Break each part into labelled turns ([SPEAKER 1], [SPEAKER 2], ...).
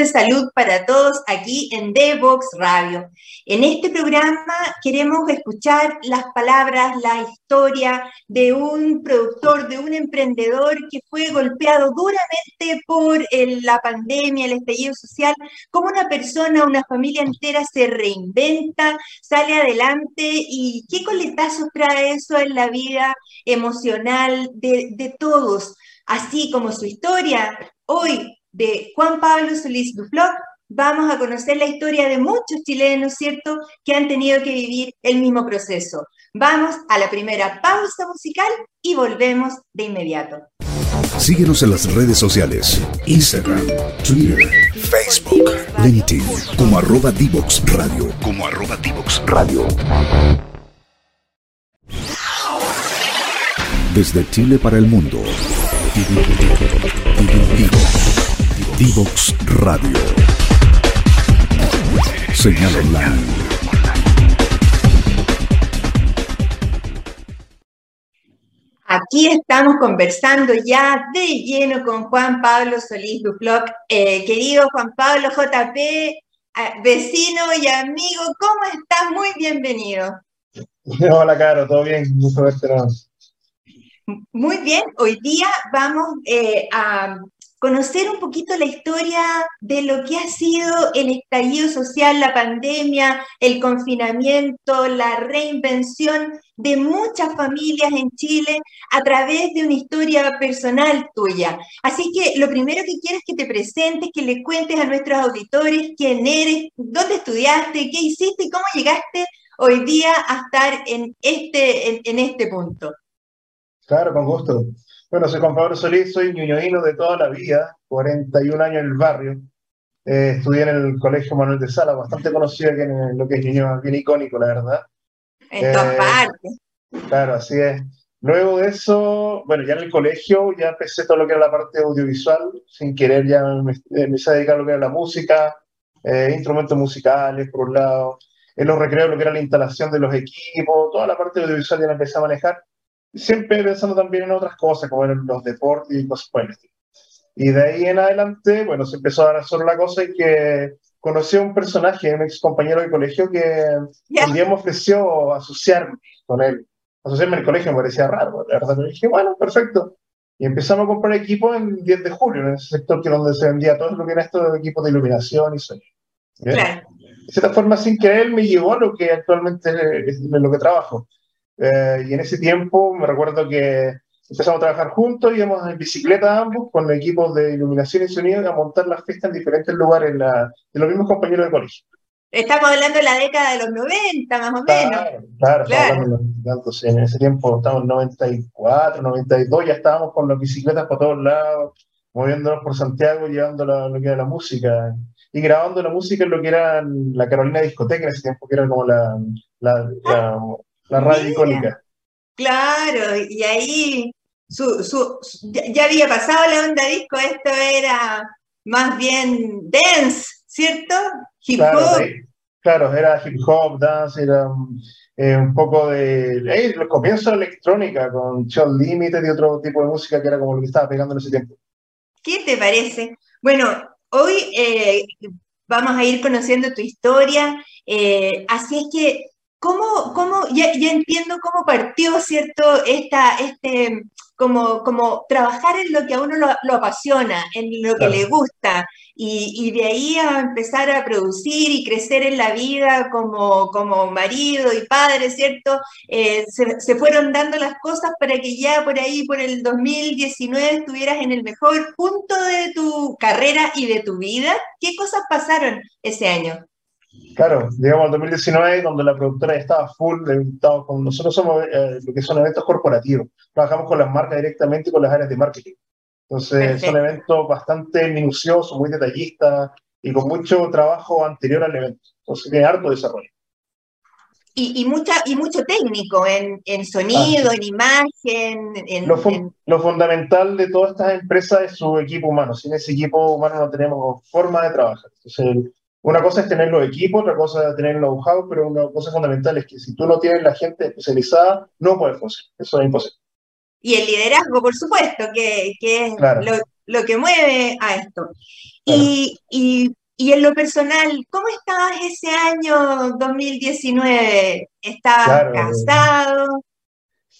[SPEAKER 1] de Salud para Todos aquí en Devox Radio. En este programa queremos escuchar las palabras, la historia de un productor, de un emprendedor que fue golpeado duramente por la pandemia, el estallido social, cómo una persona, una familia entera se reinventa, sale adelante y qué coletazos trae eso en la vida emocional de todos así como su historia. Hoy de Juan Pablo Solís Dufloc, vamos a conocer la historia de muchos chilenos, ¿cierto?, que han tenido que vivir el mismo proceso. Vamos a la primera pausa musical y volvemos de inmediato.
[SPEAKER 2] Síguenos en las redes sociales, Instagram, Twitter, Facebook, LinkedIn, como arroba Divox Radio, como arroba Divox Radio. Desde Chile para el mundo. Divox Radio. Señal online.
[SPEAKER 1] Aquí estamos conversando ya de lleno con Juan Pablo Solís Duploc. Eh, querido Juan Pablo JP, eh, vecino y amigo, ¿cómo estás? Muy bienvenido.
[SPEAKER 3] Hola, Caro, ¿todo bien? Mucho verte.
[SPEAKER 1] Muy bien, hoy día vamos eh, a conocer un poquito la historia de lo que ha sido el estallido social, la pandemia, el confinamiento, la reinvención de muchas familias en Chile a través de una historia personal tuya. Así que lo primero que quiero es que te presentes, que le cuentes a nuestros auditores quién eres, dónde estudiaste, qué hiciste y cómo llegaste hoy día a estar en este, en este punto.
[SPEAKER 3] Claro, con gusto. Bueno, soy Juan Pablo Solís, soy ñuñoíno de toda la vida, 41 años en el barrio. Eh, estudié en el Colegio Manuel de Sala, bastante conocido aquí en lo que es Ñuñoa, bien icónico, la verdad.
[SPEAKER 1] En todas eh, partes.
[SPEAKER 3] Claro, así es. Luego de eso, bueno, ya en el colegio ya empecé todo lo que era la parte audiovisual, sin querer ya me, empecé a dedicar a lo que era la música, eh, instrumentos musicales, por un lado, en los recreos lo que era la instalación de los equipos, toda la parte audiovisual ya la empecé a manejar siempre pensando también en otras cosas, como en los deportes y cosas por el estilo. Y de ahí en adelante, bueno, se empezó a dar solo la cosa y que conocí a un personaje, un ex compañero de colegio, que un día me ofreció asociarme con él. Asociarme el colegio me parecía raro, la verdad. Me dije, bueno, perfecto. Y empezamos a comprar equipo en 10 de julio, en ese sector que donde se vendía todo lo que era esto de equipos de iluminación y sonido. De cierta forma, sin querer, me llevó a lo que actualmente es lo que trabajo. Eh, y en ese tiempo me recuerdo que empezamos a trabajar juntos, íbamos en bicicleta ambos con equipos de iluminación y sonido a montar las fiestas en diferentes lugares la, de los mismos compañeros de colegio.
[SPEAKER 1] Estamos hablando de la década de los 90, más o
[SPEAKER 3] menos. Claro, claro. Entonces, en ese tiempo estábamos en 94, 92, ya estábamos con las bicicletas por todos lados, moviéndonos por Santiago, llevando lo que era la música y grabando la música en lo que era la Carolina Discoteca en ese tiempo, que era como la, la, la la radio icónica.
[SPEAKER 1] Claro, y ahí su, su, ya había pasado la onda disco, esto era más bien dance, ¿cierto?
[SPEAKER 3] Hip hop. Claro, era hip hop, dance, era eh, un poco de. Ahí, los comienzos de electrónica con Shot Limited y otro tipo de música que era como lo que estaba pegando en ese tiempo.
[SPEAKER 1] ¿Qué te parece? Bueno, hoy eh, vamos a ir conociendo tu historia, eh, así es que ¿Cómo, cómo ya, ya, entiendo cómo partió, ¿cierto? Esta, este, como, como trabajar en lo que a uno lo, apasiona, en lo que le gusta, y, y, de ahí a empezar a producir y crecer en la vida como, como marido y padre, ¿cierto? Eh, se, se, fueron dando las cosas para que ya por ahí, por el 2019, estuvieras en el mejor punto de tu carrera y de tu vida. ¿Qué cosas pasaron ese año?
[SPEAKER 3] Claro, digamos el 2019, donde la productora ya estaba full, con, nosotros somos eh, lo que son eventos corporativos, trabajamos con las marcas directamente y con las áreas de marketing. Entonces son eventos bastante minuciosos, muy detallistas y con mucho trabajo anterior al evento. Entonces tiene harto desarrollo.
[SPEAKER 1] Y, y, mucha, y mucho técnico en, en sonido, en imagen. En,
[SPEAKER 3] lo, lo, fundamental de todas estas empresas es su equipo humano. Sin ese equipo humano no tenemos forma de trabajar. Entonces, una cosa es tener los equipos, otra cosa es tener el know-how, pero una cosa fundamental es que si tú no tienes la gente especializada, no puedes funcionar. Eso es imposible.
[SPEAKER 1] Y el liderazgo, por supuesto, que, que es lo que mueve a esto. Y, y, y, en lo personal, ¿cómo estabas ese año 2019? ¿Estabas casado?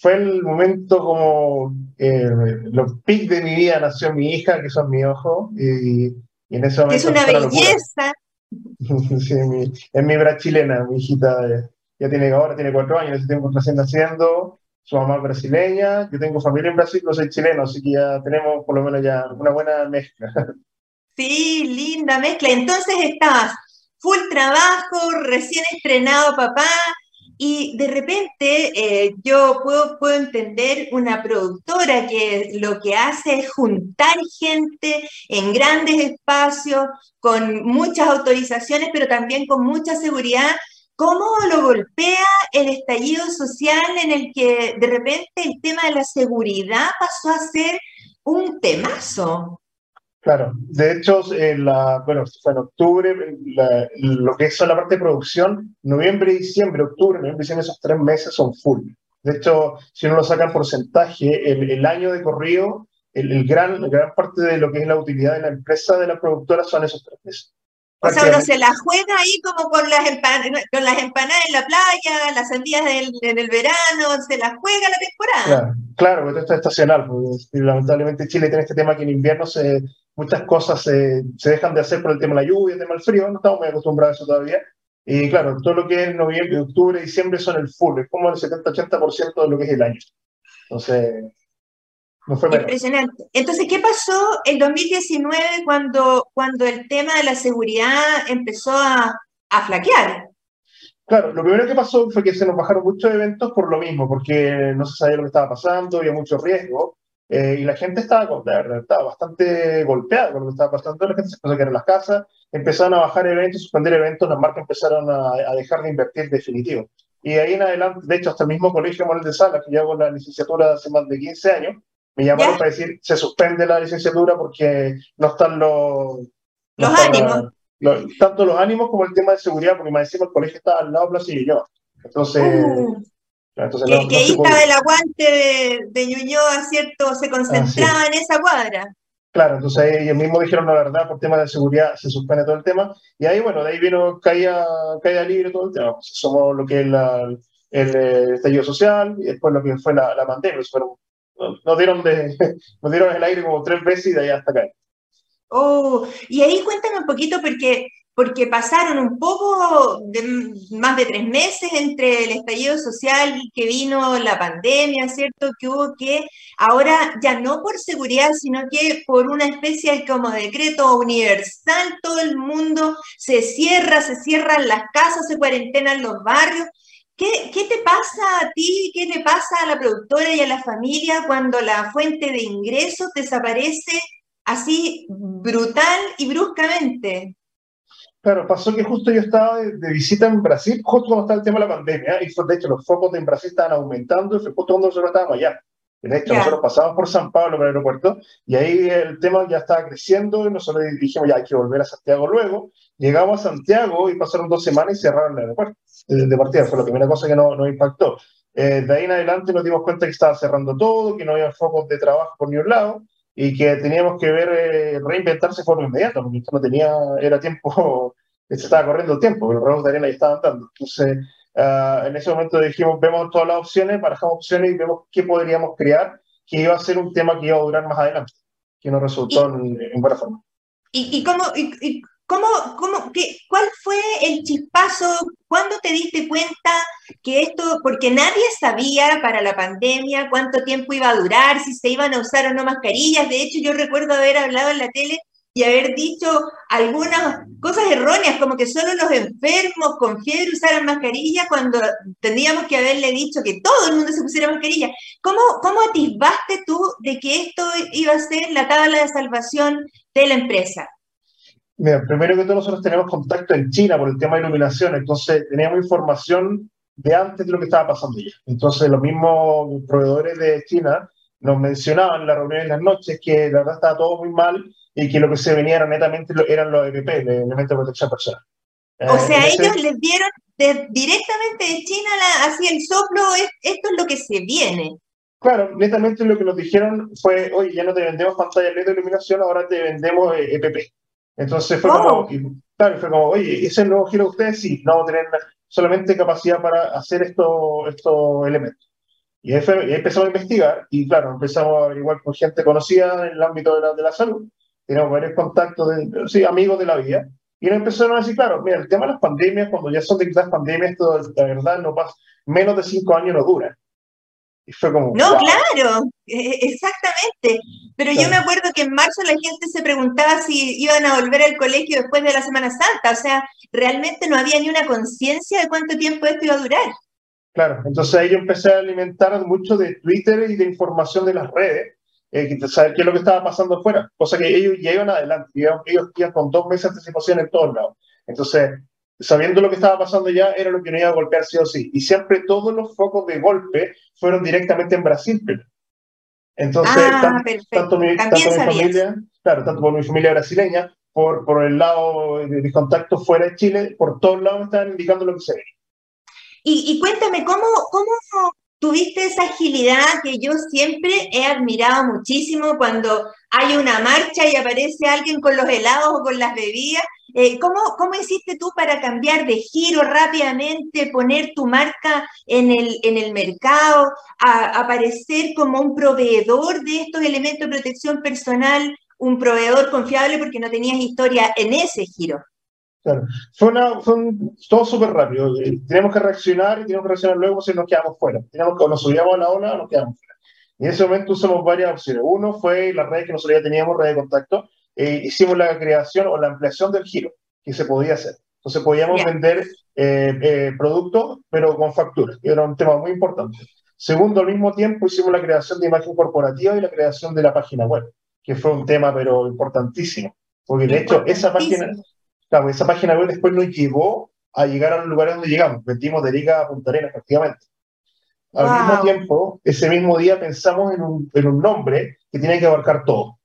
[SPEAKER 3] Fue el momento como eh, los pic de mi vida, nació mi hija, que son mi ojo, y, en ese momento...
[SPEAKER 1] Es una belleza.
[SPEAKER 3] sí, mi, es mi chilena, mi hijita, eh, ya tiene ahora tiene cuatro años, ese tiempo recién naciendo, su mamá es brasileña, yo tengo familia en Brasil, no soy chileno, así que ya tenemos por lo menos ya una buena mezcla.
[SPEAKER 1] Sí, linda mezcla. Entonces estabas full trabajo, recién estrenado papá, y de repente eh, yo puedo, puedo entender una productora que lo que hace es juntar gente en grandes espacios, con muchas autorizaciones, pero también con mucha seguridad. ¿Cómo lo golpea el estallido social en el que de repente el tema de la seguridad pasó a ser un temazo?
[SPEAKER 3] Claro, de hecho, la, bueno, fue en octubre, lo que es la parte de producción, noviembre, diciembre, octubre, noviembre, diciembre, esos tres meses son full. De hecho, si uno lo saca en porcentaje, el, el año de corrido, el, gran, la gran parte de lo que es la utilidad de la empresa, de la productora, son esos tres meses.
[SPEAKER 1] O sea, uno se la juega ahí como con las, empanadas, con las empanadas en la playa, las sandías en el verano, se la juega la temporada.
[SPEAKER 3] Claro, claro esto es estacional. Pues, lamentablemente Chile tiene este tema que en invierno se, muchas cosas se, se, dejan de hacer por el tema de la lluvia, el tema del frío, no estamos muy acostumbrados a eso todavía. Y claro, todo lo que es noviembre, octubre, diciembre son el full, es como el 70-80% de lo que es el año. Entonces,
[SPEAKER 1] Impresionante. Entonces, ¿qué pasó en 2019 cuando, cuando el tema de la seguridad empezó a, a flaquear?
[SPEAKER 3] Claro, lo primero que pasó fue que se nos bajaron muchos eventos por lo mismo, porque no se sabía lo que estaba pasando, había mucho riesgo, eh, y la gente estaba, estaba bastante golpeada con lo que estaba pasando, la gente se empezó a quedar en las casas, empezaron a bajar eventos, suspender eventos, las marcas empezaron a, a dejar de invertir definitivo. Y ahí en adelante, de hecho, hasta el mismo Colegio Manuel de Salas, que yo hago la licenciatura hace más de 15 años, me llamaron para decir, se suspende la licenciatura porque no están los...
[SPEAKER 1] los ánimos.
[SPEAKER 3] tanto los ánimos como el tema de seguridad, porque me decimos el colegio está al lado de Plaza yo. Entonces...
[SPEAKER 1] Uh, entonces que, ahí estaba el aguante de, de Ñuñoa, ¿cierto? Se concentraba en esa cuadra.
[SPEAKER 3] Claro, entonces ellos mismos dijeron la verdad, por tema de seguridad se suspende todo el tema. Y ahí, bueno, de ahí vino caída, caída libre todo el tema. Pues somos lo que es la, el, el, estallido social y después lo que fue la, la pandemia. Fueron nos dieron, de, nos dieron el aire como tres veces y de ahí hasta acá.
[SPEAKER 1] Oh, y ahí cuéntame un poquito porque, porque pasaron un poco de, más de tres meses entre el estallido social que vino la pandemia, ¿cierto? Que hubo que, ahora ya no por seguridad, sino que por una especie como decreto universal, todo el mundo se cierra, se cierran las casas, se cuarentenan los barrios. ¿Qué, te pasa a ti, qué le pasa a la productora y a la familia cuando la fuente de ingresos desaparece así brutal y bruscamente?
[SPEAKER 3] Claro, pasó que justo yo estaba de, visita en Brasil, justo cuando estaba el tema de la pandemia, y fue, de hecho los focos en Brasil estaban aumentando, y fue justo cuando nosotros estábamos allá. De hecho, nosotros pasamos por San Pablo, por el aeropuerto, y ahí el tema ya estaba creciendo, y nosotros dijimos, ya hay que volver a Santiago luego. Llegamos a Santiago y pasaron dos semanas y cerraron el aeropuerto de partida, fue la primera cosa que nos no impactó. Eh, de ahí en adelante nos dimos cuenta que estaba cerrando todo, que no había focos de trabajo por ni un lado y que teníamos que ver eh, reinventarse de forma inmediata, porque esto no tenía, era tiempo, se estaba corriendo el tiempo, los ramos de arena ya estaban dando. Entonces, uh, en ese momento dijimos, vemos todas las opciones, barajamos opciones y vemos qué podríamos crear, que iba a ser un tema que iba a durar más adelante, que nos resultó en, en, buena forma.
[SPEAKER 1] ¿Y, y cómo, y, ¿Cómo, cómo, qué, ¿Cuál fue el chispazo? ¿Cuándo te diste cuenta que esto, porque nadie sabía para la pandemia cuánto tiempo iba a durar, si se iban a usar o no mascarillas? De hecho, yo recuerdo haber hablado en la tele y haber dicho algunas cosas erróneas, como que solo los enfermos con fiebre usaran mascarilla, cuando tendríamos que haberle dicho que todo el mundo se pusiera mascarilla. ¿Cómo, cómo atisbaste tú de que esto iba a ser la tabla de salvación de la empresa?
[SPEAKER 3] Mira, primero que todo nosotros tenemos contacto en China por el tema de iluminación, entonces teníamos información de antes de lo que estaba pasando ya. Entonces los mismos proveedores de China nos mencionaban en las reuniones en las noches que la verdad estaba todo muy mal y que lo que se venía netamente eran los EPP, el elementos de protección personal.
[SPEAKER 1] O sea, eh, ellos les dieron directamente de China así el soplo, esto es lo que se viene.
[SPEAKER 3] Claro, netamente lo que nos dijeron fue, oye, ya no te vendemos pantalla LED de iluminación, ahora te vendemos EPP. Entonces fue como, claro, fue como, oye, ¿ese es el nuevo giro de ustedes? Sí, no vamos a tener solamente capacidad para hacer estos estos elementos. Y ahí, empezamos a investigar y claro, empezamos a averiguar con gente conocida en el ámbito de la, de la salud. Tenemos varios contactos, de, sí, amigos de la vida. Y nos empezaron a decir, claro, mira, el tema de las pandemias, cuando ya son declaradas pandemias, esto de verdad no pasa, menos de cinco años no dura.
[SPEAKER 1] Y fue como. No, claro, e, e, exactamente. Pero yo me acuerdo que en marzo la gente se preguntaba si iban a volver al colegio después de la Semana Santa. O sea, realmente no había ni una conciencia de cuánto tiempo esto iba a durar.
[SPEAKER 3] Claro, entonces ahí yo empecé a alimentar mucho de Twitter y de información de las redes, eh, saber qué es lo que estaba pasando afuera, cosa que ellos ya iban adelante, ellos iban con dos meses de anticipación en todos lados. Entonces, sabiendo lo que estaba pasando ya, era lo que no iba a golpear sí o sí. Y siempre todos los focos de golpe fueron directamente en Brasil. Entonces, ah, tanto, mi, familia, claro, tanto por mi familia brasileña, por, por el lado de mis contactos fuera de Chile, por todos lados me estaban indicando lo que se veía.
[SPEAKER 1] Y, cuéntame, ¿cómo, ¿cómo tuviste esa agilidad que yo siempre he admirado muchísimo cuando hay una marcha y aparece alguien con los helados o con las bebidas? Eh, ¿cómo, ¿Cómo hiciste tú para cambiar de giro rápidamente, poner tu marca en el, en el mercado, aparecer como un proveedor de estos elementos de protección personal, un proveedor confiable porque no tenías historia en ese giro?
[SPEAKER 3] Claro. Fue, una, todo súper rápido. Eh, tenemos que reaccionar y tenemos que reaccionar luego si nos quedamos fuera. Tenemos que, o nos subíamos a la ola o nos quedamos fuera. Y en ese momento usamos varias opciones. Uno fue la red que nosotros ya teníamos, red de contacto. Eh, hicimos la creación o la ampliación del giro que se podía hacer. Entonces podíamos vender eh, productos, pero con facturas, que era un tema muy importante. Segundo, al mismo tiempo hicimos la creación de imagen corporativa y la creación de la página web, que fue un tema, pero importantísimo. Porque de hecho, esa página, Claro, esa página web después nos llevó a llegar a los lugares donde llegamos. Vendimos de Liga a Punta Arenas, prácticamente. Al mismo tiempo, ese mismo día pensamos en un, en un, nombre que tiene que abarcar todo.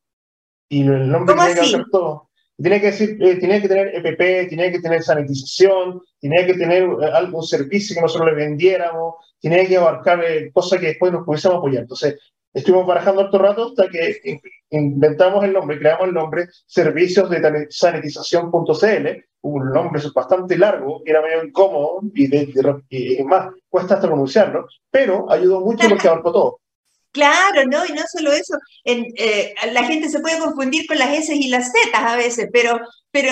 [SPEAKER 3] Y el nombre tiene que abarcar todo. Tiene que, decir, eh, tiene que tener EPP, tiene que tener sanitización, tiene que tener eh, algún servicio que nosotros le vendiéramos, tiene que abarcar eh, cosas que después nos pudiésemos apoyar. Entonces, estuvimos barajando otro rato hasta que inventamos el nombre, creamos el nombre Servicios de Sanitización.cl, un nombre bastante largo, era medio incómodo y, de, más, cuesta hasta pronunciarlo, pero ayudó mucho porque abarcó todo.
[SPEAKER 1] Claro, ¿no? Y no solo eso, eh, la gente se puede confundir con las S y las Z a veces, pero, pero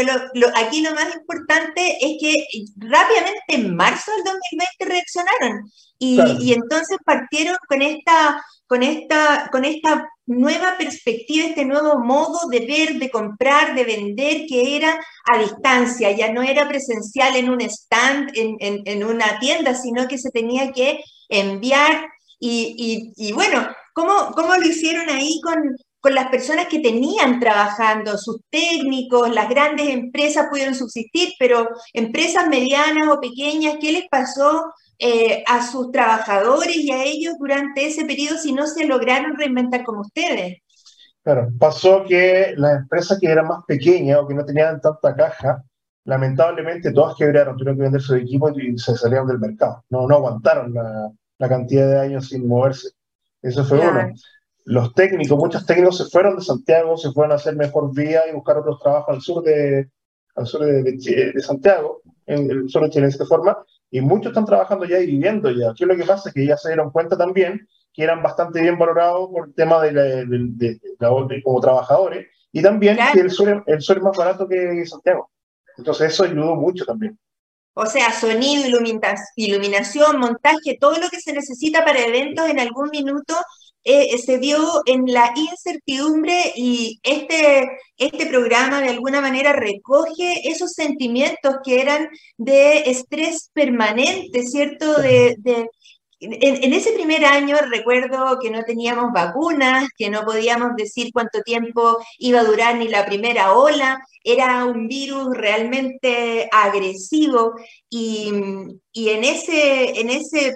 [SPEAKER 1] aquí lo más importante es que rápidamente en marzo del 2020 reaccionaron y, y entonces partieron con esta con esta, con esta nueva perspectiva, este nuevo modo de ver, de comprar, de vender, que era a distancia, ya no era presencial en un stand, en, una tienda, sino que se tenía que enviar. Y, bueno, ¿cómo, ¿cómo, lo hicieron ahí con, con las personas que tenían trabajando, sus técnicos, las grandes empresas pudieron subsistir, pero empresas medianas o pequeñas, ¿qué les pasó eh, a sus trabajadores y a ellos durante ese periodo si no se lograron reinventar como ustedes?
[SPEAKER 3] Claro, pasó que las empresas que eran más pequeñas o que no tenían tanta caja, lamentablemente todas quebraron, tuvieron que vender su equipo y se salieron del mercado. No, no aguantaron la, la cantidad de años sin moverse. Eso fue uno. Los técnicos, muchos técnicos se fueron de Santiago, se fueron a hacer mejor vía y buscar otros trabajos al sur de, al sur de, de, Santiago, en el sur de Chile de esta forma, y muchos están trabajando ya y viviendo ya. Aquí lo que pasa es que ya se dieron cuenta también que eran bastante bien valorados por el tema de, de, como trabajadores y también que el sur, el sur es más barato que Santiago. Entonces eso ayudó mucho también.
[SPEAKER 1] O sea, sonido, iluminación, montaje, todo lo que se necesita para eventos en algún minuto eh, se dio en la incertidumbre y este, este programa de alguna manera recoge esos sentimientos que eran de estrés permanente, ¿cierto? De, en, ese primer año recuerdo que no teníamos vacunas, que no podíamos decir cuánto tiempo iba a durar ni la primera ola, era un virus realmente agresivo y, y en, ese, en ese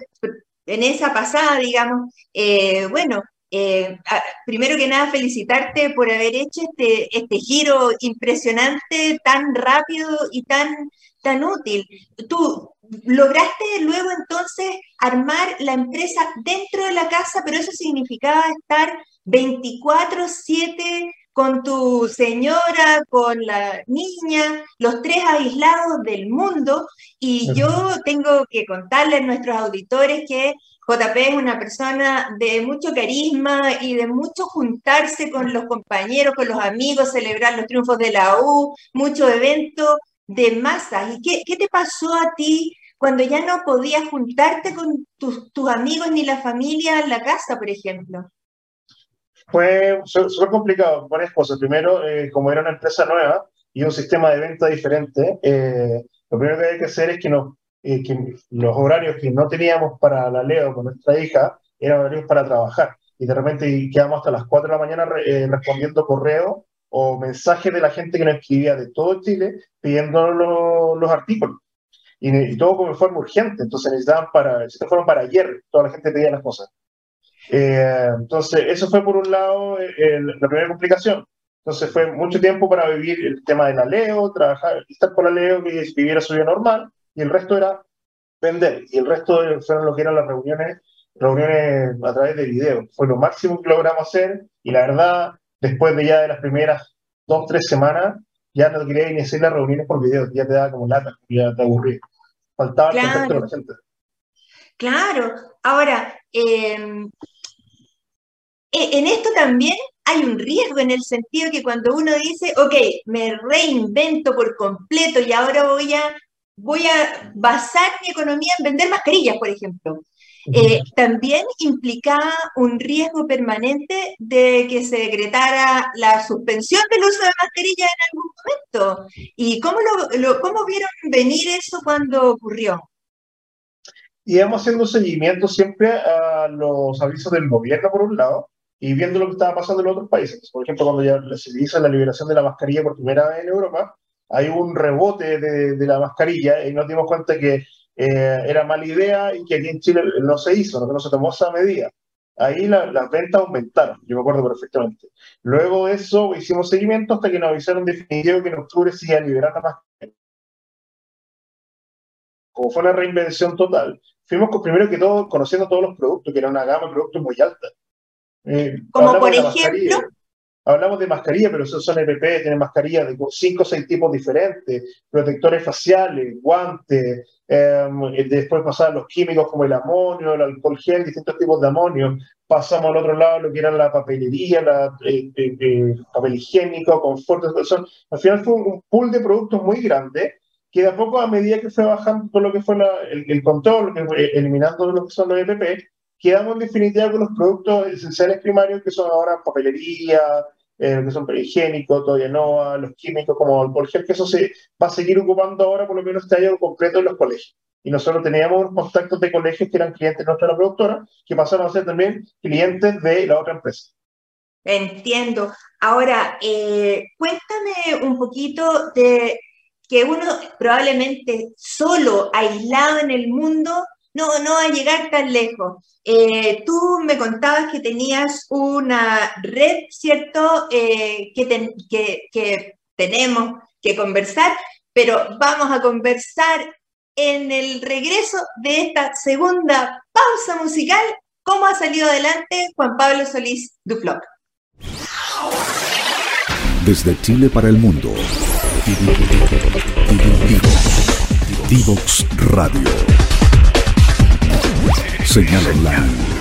[SPEAKER 1] en esa pasada, digamos, eh, bueno, eh, primero que nada, felicitarte por haber hecho este, este giro impresionante, tan rápido y tan, tan útil. Tú, lograste luego entonces armar la empresa dentro de la casa, pero eso significaba estar 24/7 con tu señora, con la niña, los tres aislados del mundo. Y yo tengo que contarle a nuestros auditores que JP es una persona de mucho carisma y de mucho juntarse con los compañeros, con los amigos, celebrar los triunfos de la U, mucho evento de masas. ¿Y qué, qué te pasó a ti cuando ya no podías juntarte con tus, tus amigos ni la familia en la casa, por ejemplo?
[SPEAKER 3] Fue súper complicado, varias cosas. Primero, eh, como era una empresa nueva y un sistema de venta diferente, eh, lo primero que hay que hacer es que, eh, que los horarios que no teníamos para la Leo con nuestra hija eran horarios para trabajar. Y de repente quedamos hasta las 4 de la mañana respondiendo correos o mensajes de la gente que nos escribía de todo Chile pidiendo los artículos. Y, todo como forma urgente, entonces necesitaban para, fueron para ayer, toda la gente pedía las cosas. Eh, entonces, eso fue por un lado eh, la primera complicación. Entonces, fue mucho tiempo para vivir el tema de la Leo, trabajar, estar por la Leo, que viviera su vida normal, y el resto era vender. Y el resto fueron lo que eran las reuniones, reuniones a través de video. Fue lo máximo que logramos hacer, y la verdad, después de ya de las primeras dos, tres semanas, ya no quería ni hacer las reuniones por video, ya te daba como lata, ya te aburrí. Faltaba el contacto de la gente.
[SPEAKER 1] Claro, ahora, eh, en esto también hay un riesgo en el sentido que cuando uno dice, ok, me reinvento por completo y ahora voy a, voy a basar mi economía en vender mascarillas, por ejemplo. Eh, también implicaba un riesgo permanente de que se decretara la suspensión del uso de mascarillas en algún momento. ¿Y cómo, lo, cómo vieron venir eso cuando ocurrió?
[SPEAKER 3] Y hemos haciendo seguimiento siempre a los avisos del gobierno, por un lado, y viendo lo que estaba pasando en otros países. Por ejemplo, cuando ya se dice la liberación de la mascarilla por primera vez en Europa, hay un rebote de, de la mascarilla y nos dimos cuenta que eh, era mala idea y que aquí en Chile no se hizo, no, se tomó esa medida. Ahí las ventas aumentaron, yo me acuerdo perfectamente. Luego de eso hicimos seguimiento hasta que nos avisaron definitivo que en octubre se iba a liberar la mascarilla. Como fue una reinvención total, fuimos con, primero que todo conociendo todos los productos, que era una gama de productos muy alta.
[SPEAKER 1] Eh, Como por ejemplo.
[SPEAKER 3] Hablamos de mascarilla, pero esos son EPP, tienen mascarillas de 5 o 6 tipos diferentes, protectores faciales, guantes, em, después pasaban los químicos como el amonio, el alcohol gel, distintos tipos de amonio. Pasamos al otro lado lo que era la papelería, la, eh, eh, papel higiénico, confort. Son, al final fue un pool de productos muy grande que de a poco, a medida que fue bajando todo lo que fue el, el, control, eliminando lo que son los EPP, quedamos en definitiva con los productos esenciales primarios que son ahora papelería, eh, que son higiénicos, todavía no, los químicos como el gel, que eso se va a seguir ocupando ahora por lo menos este año completo en los colegios. Y nosotros teníamos contactos de colegios que eran clientes nuestra la productora, que pasaron a ser también clientes de la otra empresa.
[SPEAKER 1] Entiendo. Ahora, eh, cuéntame un poquito de que uno probablemente solo, aislado en el mundo, no, no va a llegar tan lejos. Eh, tú me contabas que tenías una red, ¿cierto? Eh, que, que, tenemos que conversar, pero vamos a conversar en el regreso de esta segunda pausa musical. ¿Cómo ha salido adelante Juan Pablo Solís Dufloc?
[SPEAKER 2] Desde Chile para el mundo. Divox Radio. Señal online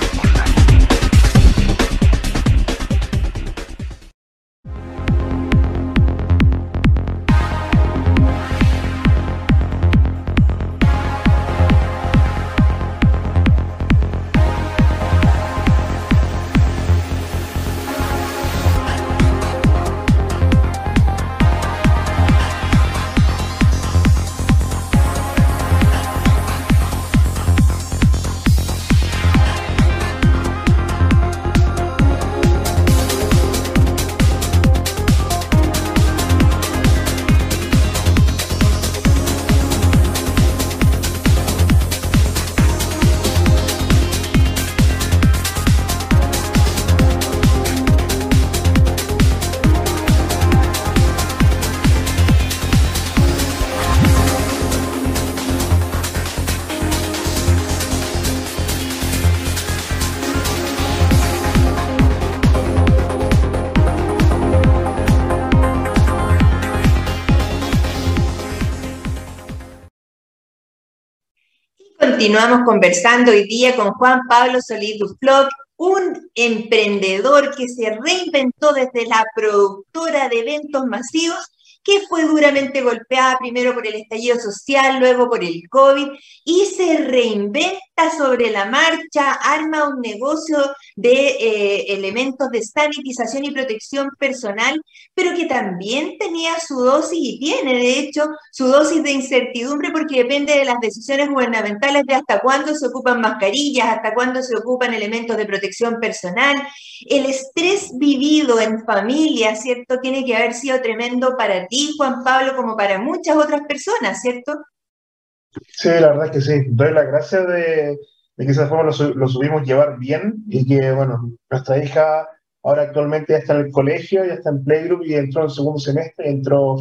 [SPEAKER 1] continuamos conversando hoy día con Juan Pablo Solís Dufloc, un emprendedor que se reinventó desde la productora de eventos masivos que fue duramente golpeada primero por el estallido social, luego por el COVID, y se reinventa sobre la marcha, arma un negocio de eh, elementos de sanitización y protección personal, pero que también tenía su dosis y tiene, de hecho, su dosis de incertidumbre porque depende de las decisiones gubernamentales de hasta cuándo se ocupan mascarillas, hasta cuándo se ocupan elementos de protección personal. El estrés vivido en familia, ¿cierto? Tiene que haber sido tremendo para ti Juan Pablo, como para muchas otras personas, ¿cierto?
[SPEAKER 3] Sí, la verdad es que sí. Doy la gracia de, que esa forma lo, lo, subimos llevar bien y que, bueno, nuestra hija ahora actualmente ya está en el colegio, ya está en Playgroup y entró en segundo semestre, entró,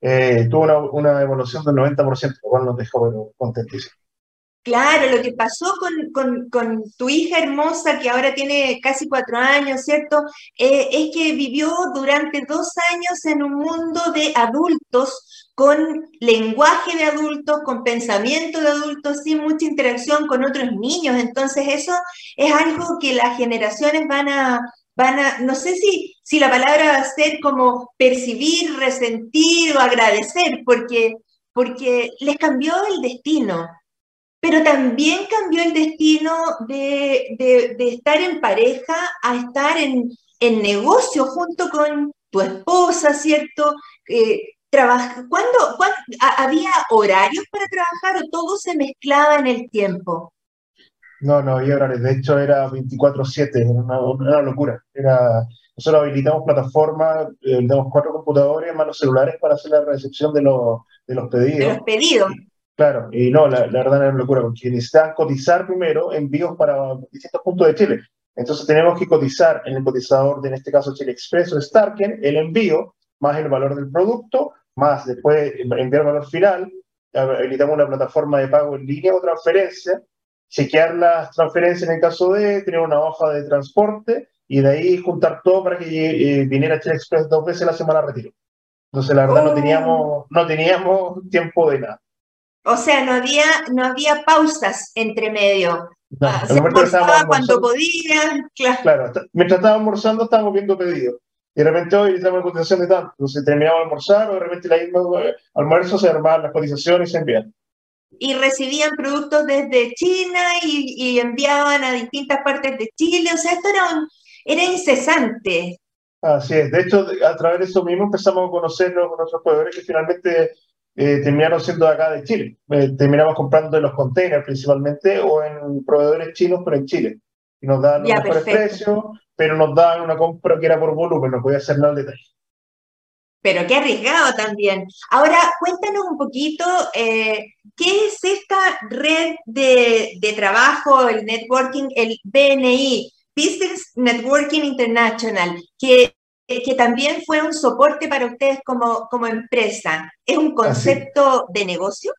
[SPEAKER 3] eh, tuvo una, una, evolución del 90%, lo cual nos dejó contentísimos.
[SPEAKER 1] Claro, lo que pasó con, tu hija hermosa, que ahora tiene casi cuatro años, ¿cierto? Eh, es que vivió durante dos años en un mundo de adultos, con lenguaje de adultos, con pensamiento de adultos, sin mucha interacción con otros niños. Entonces, eso es algo que las generaciones van a, van a, no sé si, si la palabra va a ser como percibir, resentir o agradecer, porque, porque les cambió el destino pero también cambió el destino de, estar en pareja a estar en, negocio junto con tu esposa, ¿cierto? Eh, ¿Cuándo, había horarios para trabajar o todo se mezclaba en el tiempo?
[SPEAKER 3] No, no había horarios. De hecho, era 24-7, era una, locura. Era, nosotros habilitamos plataformas, eh, habilitamos cuatro computadores más los celulares para hacer la recepción de los, de los pedidos.
[SPEAKER 1] De los pedidos.
[SPEAKER 3] Claro, y no, la, verdad era una locura, porque necesitan cotizar primero envíos para distintos puntos de Chile. Entonces tenemos que cotizar en el cotizador de, en este caso, Chile Express o Starken, el envío, más el valor del producto, más después enviar valor final, habilitamos una plataforma de pago en línea o transferencia, chequear las transferencias en el caso de tener una hoja de transporte y de ahí juntar todo para que eh, viniera Chile Express dos veces a la semana a retiro. Entonces, la verdad, no, teníamos, no teníamos tiempo de nada.
[SPEAKER 1] O sea, no había, no había pausas entre medio.
[SPEAKER 3] No, ah, se
[SPEAKER 1] almorzaba cuando podía.
[SPEAKER 3] Claro. mientras estábamos almorzando estábamos viendo pedidos. Y de repente hoy estamos en cotización de tanto. Entonces terminamos de almorzar o de repente la misma eh, almuerzo se armaban las cotizaciones y se envían.
[SPEAKER 1] Y recibían productos desde China y, enviaban a distintas partes de Chile. O sea, esto era, era incesante.
[SPEAKER 3] Así es. De hecho, a través de eso mismo empezamos a conocer con nuestros proveedores que finalmente eh, terminaron siendo de acá de Chile. Eh, terminamos comprando en los containers principalmente o en proveedores chinos, pero en Chile. Y nos dan un mejores precios, pero nos dan una compra que era por volumen, no podía hacer nada en detalle.
[SPEAKER 1] Pero qué arriesgado también. Ahora, cuéntanos un poquito, eh, ¿qué es esta red de, de trabajo, el networking, el BNI, Business Networking International, que que también fue un soporte para ustedes como, como empresa. ¿Es un concepto de negocio?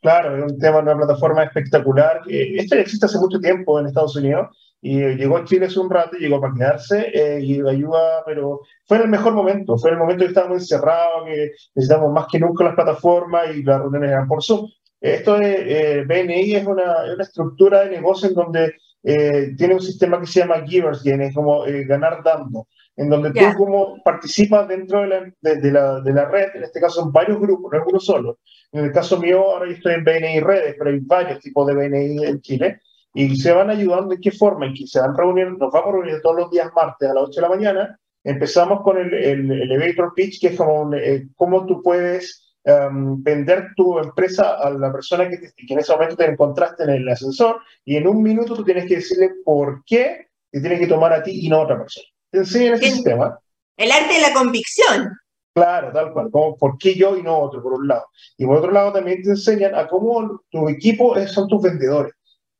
[SPEAKER 3] Claro, es un tema, una plataforma espectacular. Esto ya existe hace mucho tiempo en Estados Unidos y llegó a Chile hace un rato, llegó para quedarse eh, y ayuda, pero fue en el mejor momento, fue en el momento que estábamos encerrados, que necesitamos más que nunca las plataformas y las reuniones eran por Zoom. Esto de eh, BNI es una, una, estructura de negocio en donde eh, tiene un sistema que se llama Givers Gain, es como ganar dando en donde tú como participas dentro de la, de, la, de la, red, en este caso en varios grupos, no es uno solo. En el caso mío, ahora yo estoy en BNI Redes, pero hay varios tipos de BNI en Chile, y se van ayudando en qué forma, en que se van reuniendo, nos vamos a reunir todos los días martes a las 8 de la mañana, empezamos con el, el elevator pitch, que es como eh, cómo tú puedes um, vender tu empresa a la persona que, que, en ese momento te encontraste en el ascensor, y en un minuto tú tienes que decirle por qué te tienes que tomar a ti y no a otra persona te enseñan ese sistema.
[SPEAKER 1] El arte de la convicción.
[SPEAKER 3] Claro, tal cual, como por qué yo y no otro, por un lado. Y por otro lado también te enseñan a cómo tu equipo son tus vendedores.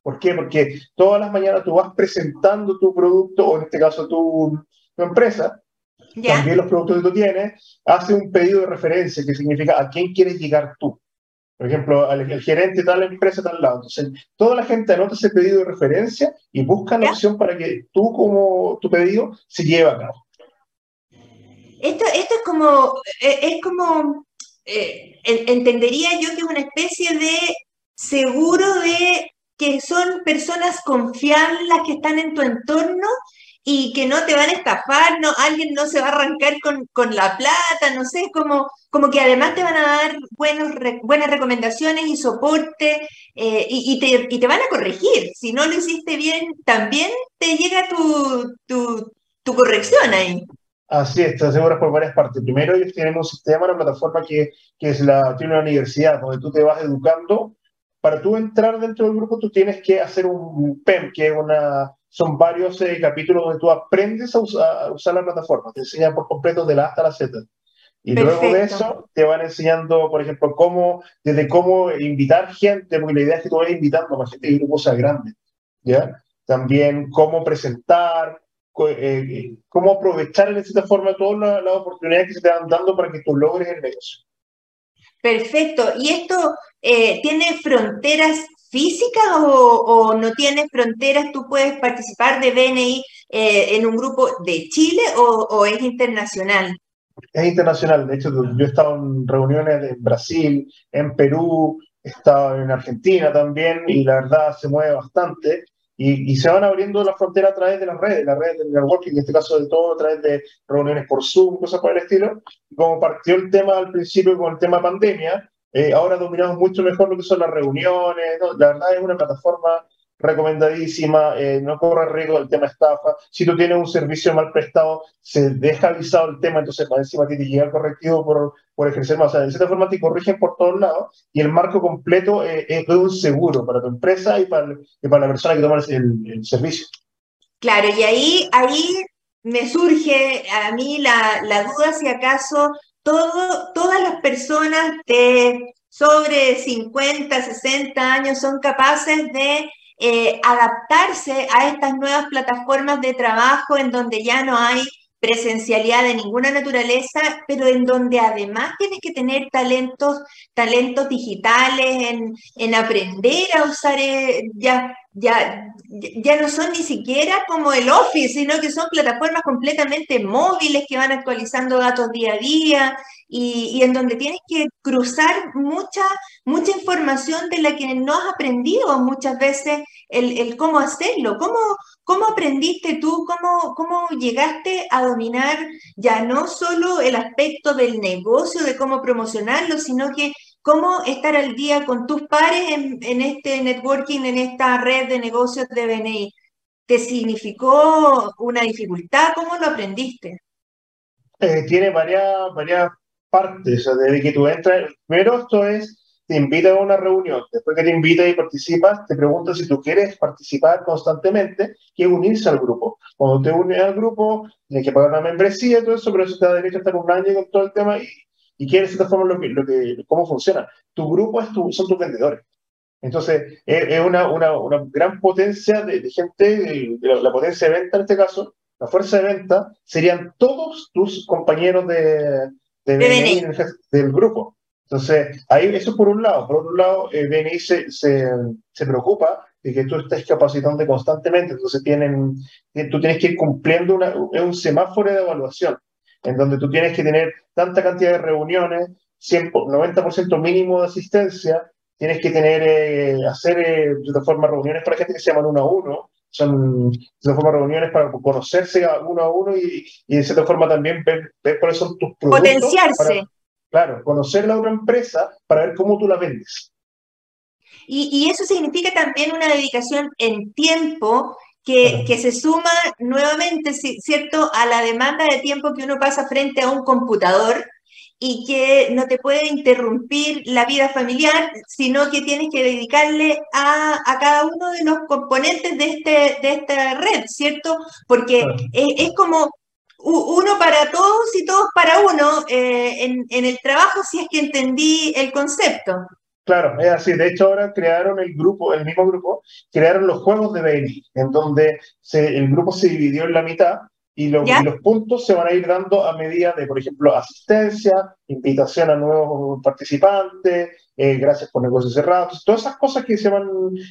[SPEAKER 3] ¿Por qué? Porque todas las mañanas tú vas presentando tu producto, o en este caso tu, tu empresa, también los productos que tú tienes, hace un pedido de referencia, que significa a quién quieres llegar tú. Por ejemplo, el, gerente de tal empresa, tal lado. Entonces, toda la gente anota ese pedido de referencia y busca la opción para que tú, como tu pedido, se lleve a cabo.
[SPEAKER 1] Esto, esto es como, eh, es como, eh, entendería yo que es una especie de seguro de que son personas confiables las que están en tu entorno y que no te van a estafar, no, alguien no se va a arrancar con, con la plata, no sé, como, como que además te van a dar buenos, buenas recomendaciones y soporte eh, y, y, te, y, te, van a corregir. Si no lo hiciste bien, también te llega tu, tu, tu corrección ahí.
[SPEAKER 3] Así es, te aseguras por varias partes. Primero, ellos tienen un sistema, una plataforma que, que es la, tiene una universidad donde tú te vas educando. Para tú entrar dentro del grupo, tú tienes que hacer un PEM, que es una, son varios eh, capítulos donde tú aprendes a, usar la plataforma, te enseñan por completo de la A hasta la Z. Y luego de eso te van enseñando, por ejemplo, cómo, desde cómo invitar gente, porque la idea es que tú vayas invitando a más gente y grupos sea grande, ¿ya? También cómo presentar, eh, cómo aprovechar en cierta forma todas las oportunidades que se te van dando para que tú logres el negocio.
[SPEAKER 1] Perfecto. ¿Y esto eh, tiene fronteras físicas o, no tiene fronteras? ¿Tú puedes participar de BNI eh, en un grupo de Chile o, es internacional?
[SPEAKER 3] Es internacional. De hecho, yo he estado en reuniones en Brasil, en Perú, he estado en Argentina también y la verdad se mueve bastante. Y, se van abriendo las fronteras a través de las redes, las redes del networking, en este caso de todo, a través de reuniones por Zoom, cosas por el estilo. Y como partió el tema al principio con el tema pandemia, eh, ahora dominamos mucho mejor lo que son las reuniones. La verdad es una plataforma recomendadísima, eh, no corre riesgo del tema estafa. Si tú tienes un servicio mal prestado, se deja avisado el tema, entonces para encima tiene que llegar correctivo por, por ejercer más. O sea, de cierta forma te corrigen por todos lados y el marco completo eh, es un seguro para tu empresa y para, la persona que toma el, servicio.
[SPEAKER 1] Claro, y ahí, ahí me surge a mí la, la duda si acaso todo, todas las personas de sobre 50, 60 años son capaces de eh, adaptarse a estas nuevas plataformas de trabajo en donde ya no hay presencialidad de ninguna naturaleza, pero en donde además tienes que tener talentos, talentos digitales, en, en aprender a usar, eh, ya, ya, ya no son ni siquiera como el Office, sino que son plataformas completamente móviles que van actualizando datos día a día y, y en donde tienes que cruzar mucha, mucha información de la que no has aprendido muchas veces el, el cómo hacerlo. ¿Cómo, ¿Cómo aprendiste tú, cómo, cómo llegaste a dominar ya no solo el aspecto del negocio, de cómo promocionarlo, sino que cómo estar al día con tus pares en, este networking, en esta red de negocios de BNI? ¿Te significó una dificultad? ¿Cómo lo aprendiste?
[SPEAKER 3] Eh, tiene varias, varias partes. desde que tú entras, primero esto es te invita a una reunión, después que te invita y participas, te preguntan si tú quieres participar constantemente, que unirse al grupo. Cuando te unes al grupo, tienes que pagar una membresía y todo eso, pero eso te da derecho a estar un año con todo el tema y, y quieres de esta forma lo que, lo que, cómo funciona. Tu grupo es tu, son tus vendedores. Entonces, es, una, una, una, gran potencia de, gente, la, potencia de venta en este caso, la fuerza de venta, serían todos tus compañeros de del grupo. Entonces, ahí eso por un lado. Por otro lado, eh, BNI se, se, preocupa de que tú estés capacitando constantemente. Entonces, tienen, eh, tú tienes que ir cumpliendo una, un semáforo de evaluación, en donde tú tienes que tener tanta cantidad de reuniones, 100, 90% mínimo de asistencia, tienes que tener, eh, hacer eh, de forma reuniones para gente que se llaman uno a uno, son de forma reuniones para conocerse uno a uno y, y de cierta forma también ver, ver cuáles son tus
[SPEAKER 1] productos. Potenciarse.
[SPEAKER 3] Claro, conocer la otra empresa para ver cómo tú la vendes.
[SPEAKER 1] Y, eso significa también una dedicación en tiempo que, que, se suma nuevamente, ¿cierto?, a la demanda de tiempo que uno pasa frente a un computador y que no te puede interrumpir la vida familiar, sino que tienes que dedicarle a, a cada uno de los componentes de, este, de esta red, ¿cierto? Porque es, es, como uno para todos y todos para uno eh, en, en, el trabajo, si es que entendí el concepto.
[SPEAKER 3] Claro, es así. De hecho, ahora crearon el grupo, el mismo grupo, crearon los juegos de Bailey, en donde se, el grupo se dividió en la mitad y, los puntos se van a ir dando a medida de, por ejemplo, asistencia, invitación a nuevos participantes, eh, gracias por negocios cerrados. Todas esas cosas que se van,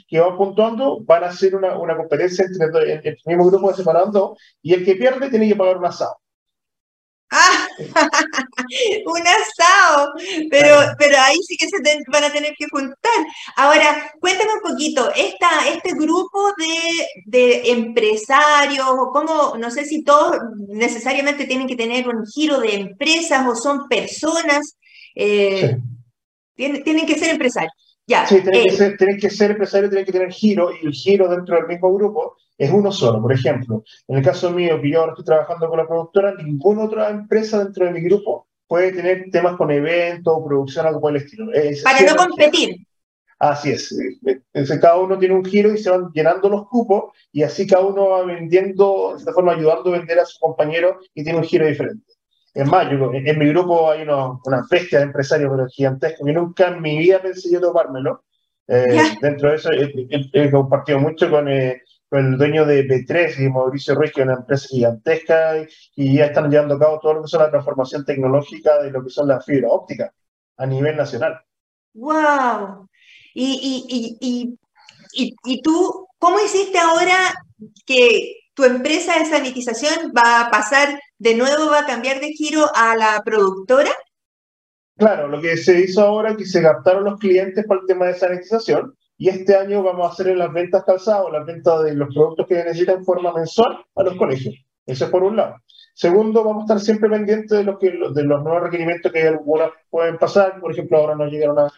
[SPEAKER 3] que van puntuando van a ser una, una competencia entre el, mismo grupo de separando y el que pierde tiene que pagar un asado.
[SPEAKER 1] ¡Ah! un asado, pero, pero ahí sí que se van a tener que juntar. Ahora, cuéntame un poquito, esta, este grupo de, de empresarios, o cómo, no sé si todos necesariamente tienen que tener un giro de empresas o son personas, eh, tienen, tienen que ser empresarios. Ya,
[SPEAKER 3] sí, tienen, que eh, ser, tienen que ser empresarios, tienen que tener giro, y el giro dentro del mismo grupo es uno solo. Por ejemplo, en el caso mío, que yo ahora estoy trabajando con la productora, ninguna otra empresa dentro de mi grupo puede tener temas con eventos o producción, algo por el estilo.
[SPEAKER 1] Para no competir.
[SPEAKER 3] Así es. Entonces, cada uno tiene un giro y se van llenando los cupos y así cada uno va vendiendo, de esta forma ayudando a vender a su compañero y tiene un giro diferente. Es más, yo, en, mi grupo hay unos, una bestia de empresarios pero gigantescos que nunca en mi vida pensé yo tomármelo. Eh, dentro de eso he, compartido mucho con, eh, con, el dueño de B3 y Mauricio Ruiz, que es una empresa gigantesca y, ya están llevando a cabo todo lo que son la transformación tecnológica de lo que son las fibras ópticas a nivel nacional.
[SPEAKER 1] ¡Wow! Y, y, y, y, tú, ¿cómo hiciste ahora que tu empresa de sanitización va a pasar de nuevo, va a cambiar de giro a la productora?
[SPEAKER 3] Claro, lo que se hizo ahora es que se captaron los clientes para el tema de sanitización y este año vamos a hacer las ventas calzadas, las ventas de los productos que necesitan en forma mensual a los colegios. Eso es por un lado. Segundo, vamos a estar siempre pendientes de, lo que, de los nuevos requerimientos que algunas pueden pasar. Por ejemplo, ahora nos llegaron a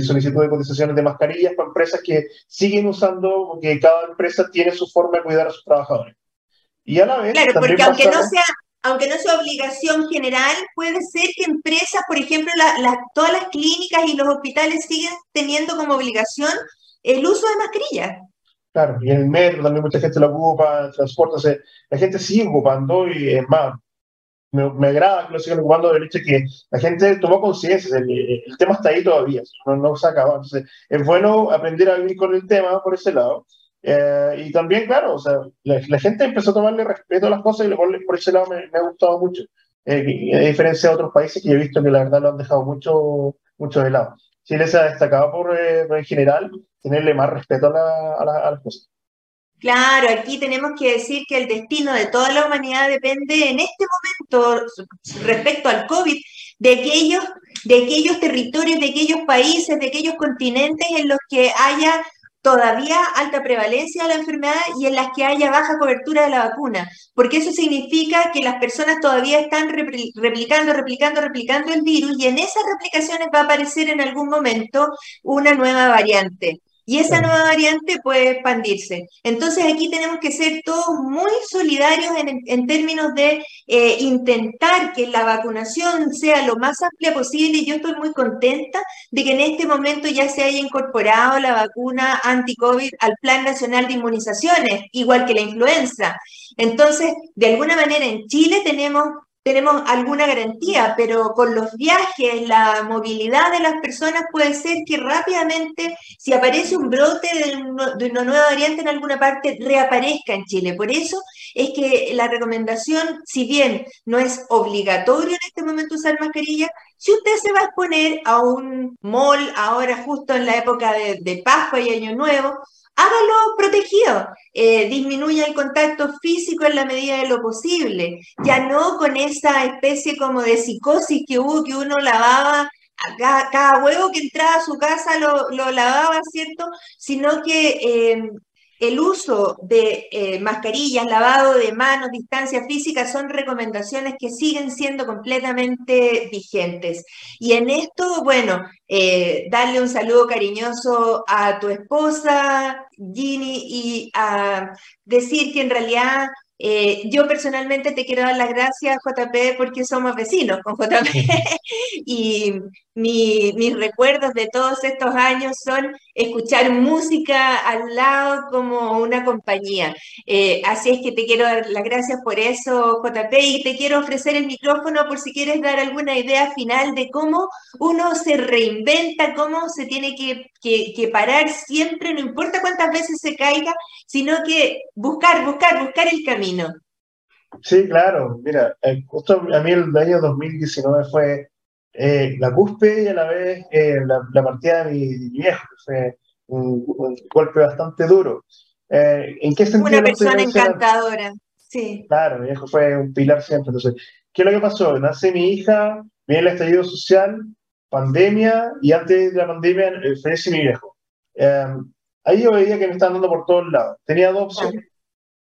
[SPEAKER 3] solicitud de cotizaciones de mascarillas para empresas que siguen usando, porque cada empresa tiene su forma de cuidar a sus trabajadores.
[SPEAKER 1] Y a la vez. Claro, porque aunque no sea. Aunque no sea obligación general, puede ser que empresas, por ejemplo, todas las clínicas y los hospitales siguen teniendo como obligación el uso de mascarillas.
[SPEAKER 3] Claro, y en el metro también mucha gente lo ocupa, el transporte, la gente sigue ocupando y es más, me, agrada que lo sigan ocupando del hecho que la gente tomó conciencia, el, tema está ahí todavía, no, no se acaba. Entonces, es bueno aprender a vivir con el tema por ese lado. Eh, y también, claro, o sea, la, gente empezó a tomarle respeto a las cosas y por, por ese lado me, ha gustado mucho. Eh, a diferencia de otros países que he visto que la verdad lo han dejado mucho, mucho de lado. Chile se ha destacado por, eh, en general, tenerle más respeto a, a las cosas.
[SPEAKER 1] Claro, aquí tenemos que decir que el destino de toda la humanidad depende en este momento respecto al COVID de aquellos, de aquellos territorios, de aquellos países, de aquellos continentes en los que haya todavía alta prevalencia de la enfermedad y en las que haya baja cobertura de la vacuna, porque eso significa que las personas todavía están replicando, replicando, replicando el virus y en esas replicaciones va a aparecer en algún momento una nueva variante y esa nueva variante puede expandirse. Entonces aquí tenemos que ser todos muy solidarios en, términos de eh, intentar que la vacunación sea lo más amplia posible y yo estoy muy contenta de que en este momento ya se haya incorporado la vacuna anti-COVID al Plan Nacional de Inmunizaciones, igual que la influenza. Entonces, de alguna manera en Chile tenemos tenemos alguna garantía, pero con los viajes, la movilidad de las personas puede ser que rápidamente, si aparece un brote de, una nueva variante en alguna parte, reaparezca en Chile. Por eso es que la recomendación, si bien no es obligatorio en este momento usar mascarilla, si usted se va a exponer a un mall ahora justo en la época de, de Pascua y Año Nuevo, hágalo protegido, eh, disminuya el contacto físico en la medida de lo posible, ya no con esa especie como de psicosis que hubo, que uno lavaba, cada, huevo que entraba a su casa lo, lavaba, ¿cierto? Sino que eh, el uso de eh, mascarillas, lavado de manos, distancia física son recomendaciones que siguen siendo completamente vigentes. Y en esto, bueno, eh, darle un saludo cariñoso a tu esposa, Ginny, y a decir que en realidad eh, yo personalmente te quiero dar las gracias, JP, porque somos vecinos con JP y mis recuerdos de todos estos años son escuchar música al lado como una compañía. Eh, así es que te quiero dar las gracias por eso, JP, y te quiero ofrecer el micrófono por si quieres dar alguna idea final de cómo uno se reinventa, cómo se tiene que, que parar siempre, no importa cuántas veces se caiga, sino que buscar, buscar, buscar el camino.
[SPEAKER 3] Sí, claro. Mira, eh, justo a mí el año 2019 fue eh, la cúspide y a la vez eh, la, partida de mi, viejo. Fue un, golpe bastante duro. ¿En qué sentido?
[SPEAKER 1] Una persona encantadora. Sí.
[SPEAKER 3] Claro, mi viejo fue un pilar siempre. Entonces, ¿qué es lo que pasó? Nace mi hija, viene el estallido social, pandemia, y antes de la pandemia eh, fallece mi viejo. Em, ahí yo veía que me estaban dando por todos lados. Tenía dos opciones.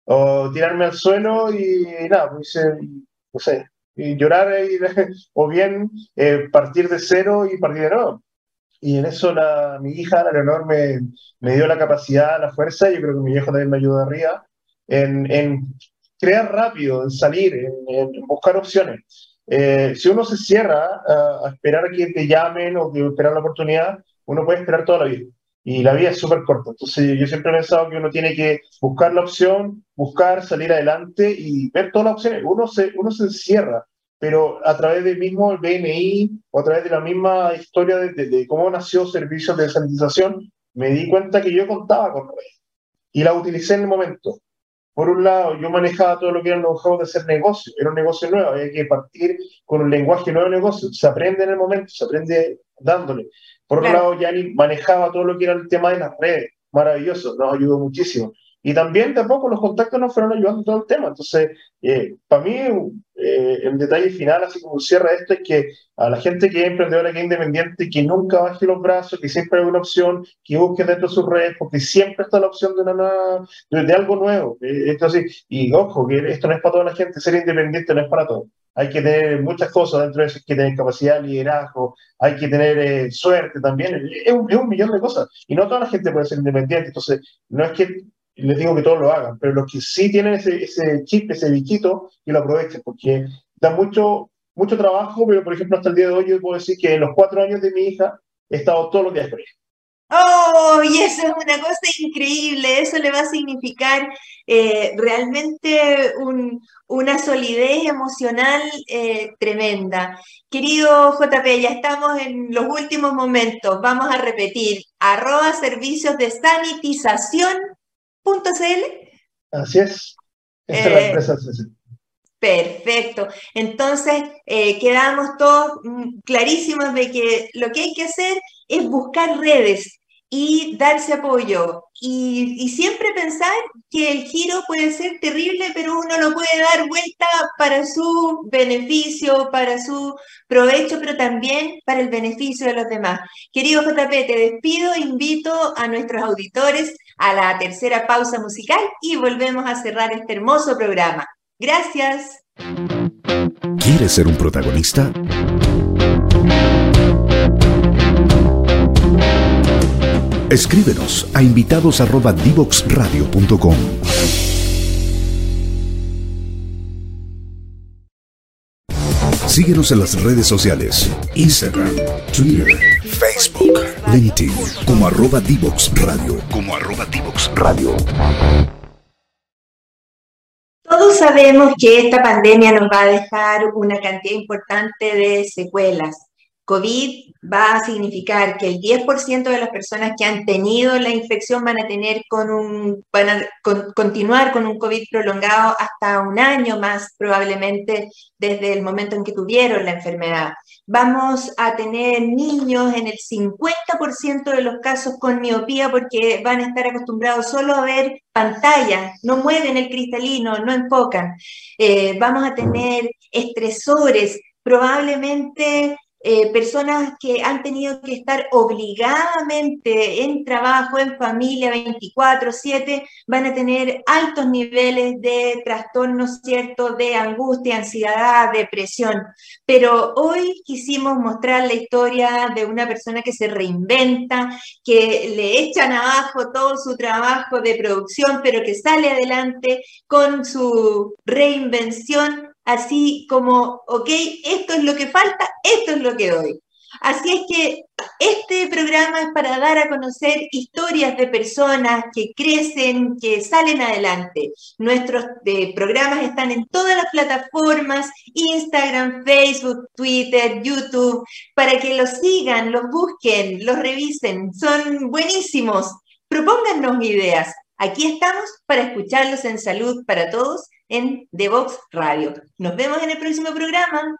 [SPEAKER 3] O tirarme al suelo y nada, pues no sé, y llorar o bien eh, partir de cero y partir de nuevo. Y en eso la, mi hija, la Leonor, me, dio la capacidad, la fuerza, y yo creo que mi viejo también me ayudó arriba, en, en crear rápido, en salir, en, buscar opciones. Eh, si uno se cierra a, esperar a que te llamen o que esperar la oportunidad, uno puede esperar toda la vida. Y la vida es súper corta. Entonces yo siempre he pensado que uno tiene que buscar la opción, buscar salir adelante y ver todas las opciones. Uno se, uno se encierra pero a través del mismo BNI o a través de la misma historia de, cómo nació servicios de sanitización, me di cuenta que yo contaba con redes y la utilicé en el momento. Por un lado, yo manejaba todo lo que era el know de hacer negocio, era un negocio nuevo, había que partir con un lenguaje nuevo de negocio, se aprende en el momento, se aprende dándole. Por otro lado, Yanni manejaba todo lo que era el tema de las redes, maravilloso, nos ayudó muchísimo. Y también tampoco los contactos nos fueron ayudando en todo el tema. Entonces, eh, para mí, eh, el detalle final, así como cierra esto, es que a la gente que es emprendedora, que es independiente, que nunca baje los brazos, que siempre hay una opción, que busque dentro de sus redes, porque siempre está la opción de, una, de, algo nuevo. Eh, esto así. Y ojo, que esto no es para toda la gente, ser independiente no es para todos. Hay que tener muchas cosas dentro de eso, hay que tener capacidad de liderazgo, hay que tener suerte también, es un, millón de cosas. Y no toda la gente puede ser independiente, entonces no es que les digo que todos lo hagan, pero los que sí tienen ese, ese chip, ese bichito, que lo aprovechen, porque da mucho, mucho trabajo, pero por ejemplo, hasta el día de hoy yo puedo decir que en los cuatro años de mi hija he estado todos los días con ella.
[SPEAKER 1] ¡Oh! Y eso es una cosa increíble, eso le va a significar eh, realmente una solidez emocional eh, tremenda. Querido JP, ya estamos en los últimos momentos, vamos a repetir, arroba servicios de sanitización
[SPEAKER 3] Así es. Esta es la eh, empresa
[SPEAKER 1] Perfecto. Entonces, eh, quedamos todos mm, clarísimos de que lo que hay que hacer es buscar redes y darse apoyo. Y, siempre pensar que el giro puede ser terrible, pero uno lo puede dar vuelta para su beneficio, para su provecho, pero también para el beneficio de los demás. Querido JP, te despido, invito a nuestros auditores a la tercera pausa musical y volvemos a cerrar este hermoso programa. Gracias.
[SPEAKER 2] ¿Quieres ser un protagonista? Escríbenos a invitados@divoxradio.com. Síguenos en las redes sociales, Instagram, Twitter, Facebook, LinkedIn, como arroba Divox Radio. Como arroba Divox Radio.
[SPEAKER 1] Sabemos que esta pandemia nos va a dejar una cantidad importante de secuelas COVID va a significar que el 10% de las personas que han tenido la infección van a tener con un, continuar con un COVID prolongado hasta un año más probablemente desde el momento en que tuvieron la enfermedad. Vamos a tener niños en el 50% de los casos con miopía porque van a estar acostumbrados solo a ver pantallas, no mueven el cristalino, no enfocan. Eh, vamos a tener estresores, probablemente eh, personas que han tenido que estar obligadamente en trabajo, en familia, 24/7, van a tener altos niveles de trastornos, ¿cierto? De angustia, ansiedad, depresión. Pero hoy quisimos mostrar la historia de una persona que se reinventa, que le echan abajo todo su trabajo de producción, pero que sale adelante con su reinvención así como, ok, esto es lo que falta, esto es lo que doy. Así es que este programa es para dar a conocer historias de personas que crecen, que salen adelante. Nuestros programas están en todas las plataformas, Instagram, Facebook, Twitter, YouTube, para que los sigan, los busquen, los revisen. Son buenísimos. Propónganos ideas. Aquí estamos para escucharlos en salud para todos en The Vox Radio. Nos vemos en el próximo programa.